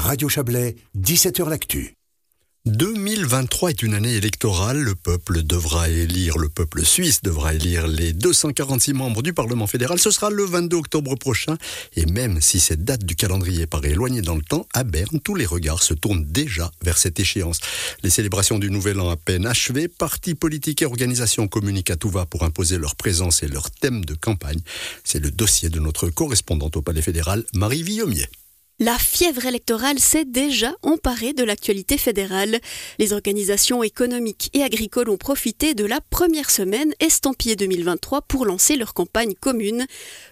Radio Chablais, 17h L'actu. 2023 est une année électorale. Le peuple devra élire, le peuple suisse devra élire les 246 membres du Parlement fédéral. Ce sera le 22 octobre prochain. Et même si cette date du calendrier paraît éloignée dans le temps, à Berne, tous les regards se tournent déjà vers cette échéance. Les célébrations du Nouvel An à peine achevées, partis politiques et organisations communiquent à tout va pour imposer leur présence et leur thème de campagne. C'est le dossier de notre correspondante au Palais fédéral, Marie Villaumier. La fièvre électorale s'est déjà emparée de l'actualité fédérale. Les organisations économiques et agricoles ont profité de la première semaine estampillée 2023 pour lancer leur campagne commune.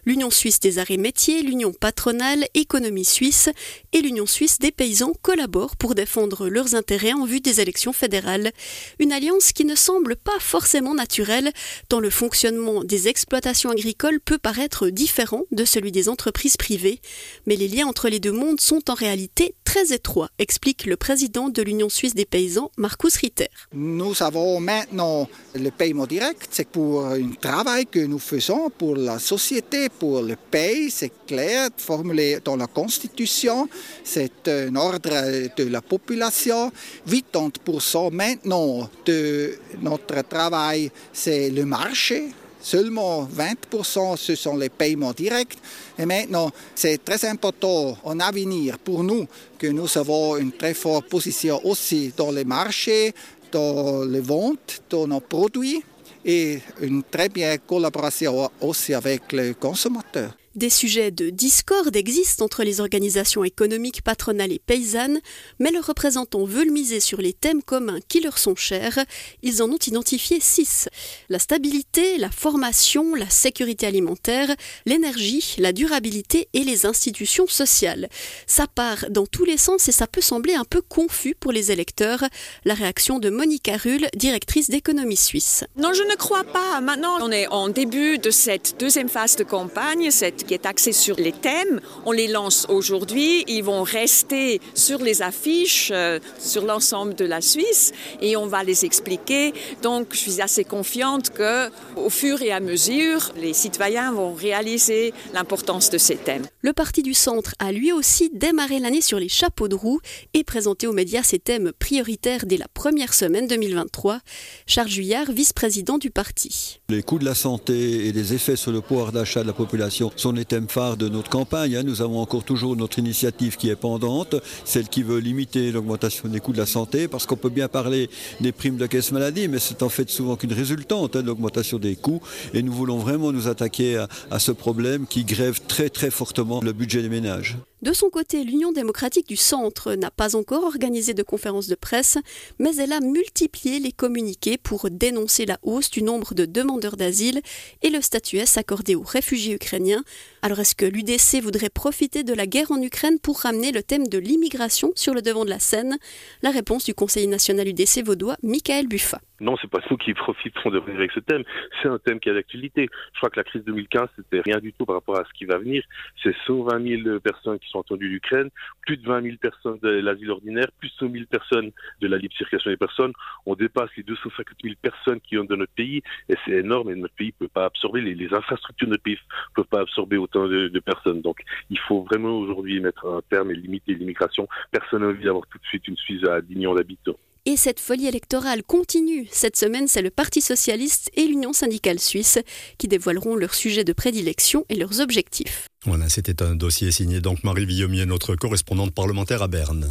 L'Union suisse des arrêts métiers, l'Union patronale, Économie suisse et l'Union suisse des paysans collaborent pour défendre leurs intérêts en vue des élections fédérales. Une alliance qui ne semble pas forcément naturelle, tant le fonctionnement des exploitations agricoles peut paraître différent de celui des entreprises privées. Mais les liens entre les deux monde sont en réalité très étroits, explique le président de l'Union suisse des paysans, Marcus Ritter. Nous avons maintenant le paiement direct, c'est pour un travail que nous faisons pour la société, pour le pays, c'est clair, formulé dans la Constitution, c'est un ordre de la population. 80% maintenant de notre travail, c'est le marché. Seulement 20% ce sont les paiements directs. Et maintenant, c'est très important en avenir pour nous que nous avons une très forte position aussi dans les marchés, dans les ventes, dans nos produits et une très bonne collaboration aussi avec les consommateurs. Des sujets de discorde existent entre les organisations économiques patronales et paysannes, mais leurs représentants veulent miser sur les thèmes communs qui leur sont chers. Ils en ont identifié six. La stabilité, la formation, la sécurité alimentaire, l'énergie, la durabilité et les institutions sociales. Ça part dans tous les sens et ça peut sembler un peu confus pour les électeurs. La réaction de Monica Rull, directrice d'économie suisse. Non, je ne crois pas. Maintenant, on est en début de cette deuxième phase de campagne, qui est axé sur les thèmes. On les lance aujourd'hui. Ils vont rester sur les affiches euh, sur l'ensemble de la Suisse et on va les expliquer. Donc, je suis assez confiante que, au fur et à mesure, les citoyens vont réaliser l'importance de ces thèmes. Le Parti du Centre a lui aussi démarré l'année sur les chapeaux de roue et présenté aux médias ses thèmes prioritaires dès la première semaine 2023. Charles Juillard, vice-président du parti. Les coûts de la santé et les effets sur le pouvoir d'achat de la population sont les thèmes de notre campagne. Hein. Nous avons encore toujours notre initiative qui est pendante, celle qui veut limiter l'augmentation des coûts de la santé, parce qu'on peut bien parler des primes de caisse maladie, mais c'est en fait souvent qu'une résultante hein, de l'augmentation des coûts. Et nous voulons vraiment nous attaquer à, à ce problème qui grève très très fortement le budget des ménages. De son côté, l'Union démocratique du Centre n'a pas encore organisé de conférence de presse, mais elle a multiplié les communiqués pour dénoncer la hausse du nombre de demandeurs d'asile et le statut S accordé aux réfugiés ukrainiens. Alors est-ce que l'UDC voudrait profiter de la guerre en Ukraine pour ramener le thème de l'immigration sur le devant de la scène? La réponse du conseiller national UDC vaudois, Michael Buffa. Non, c'est pas nous qui profiterons de venir avec ce thème. C'est un thème qui a d'actualité. Je crois que la crise 2015, c'était rien du tout par rapport à ce qui va venir. C'est 120 000 personnes qui sont attendues d'Ukraine, plus de 20 000 personnes de l'asile ordinaire, plus de 100 000 personnes de la libre circulation des personnes. On dépasse les 250 000 personnes qui ont dans notre pays et c'est énorme et notre pays peut pas absorber, les, les, infrastructures de notre pays peuvent pas absorber autant de, de personnes. Donc, il faut vraiment aujourd'hui mettre un terme et limiter l'immigration. Personne n'a envie d'avoir tout de suite une Suisse à 10 millions d'habitants. Et cette folie électorale continue. Cette semaine, c'est le Parti socialiste et l'Union syndicale suisse qui dévoileront leurs sujets de prédilection et leurs objectifs. Voilà, c'était un dossier signé donc Marie Villaumier, notre correspondante parlementaire à Berne.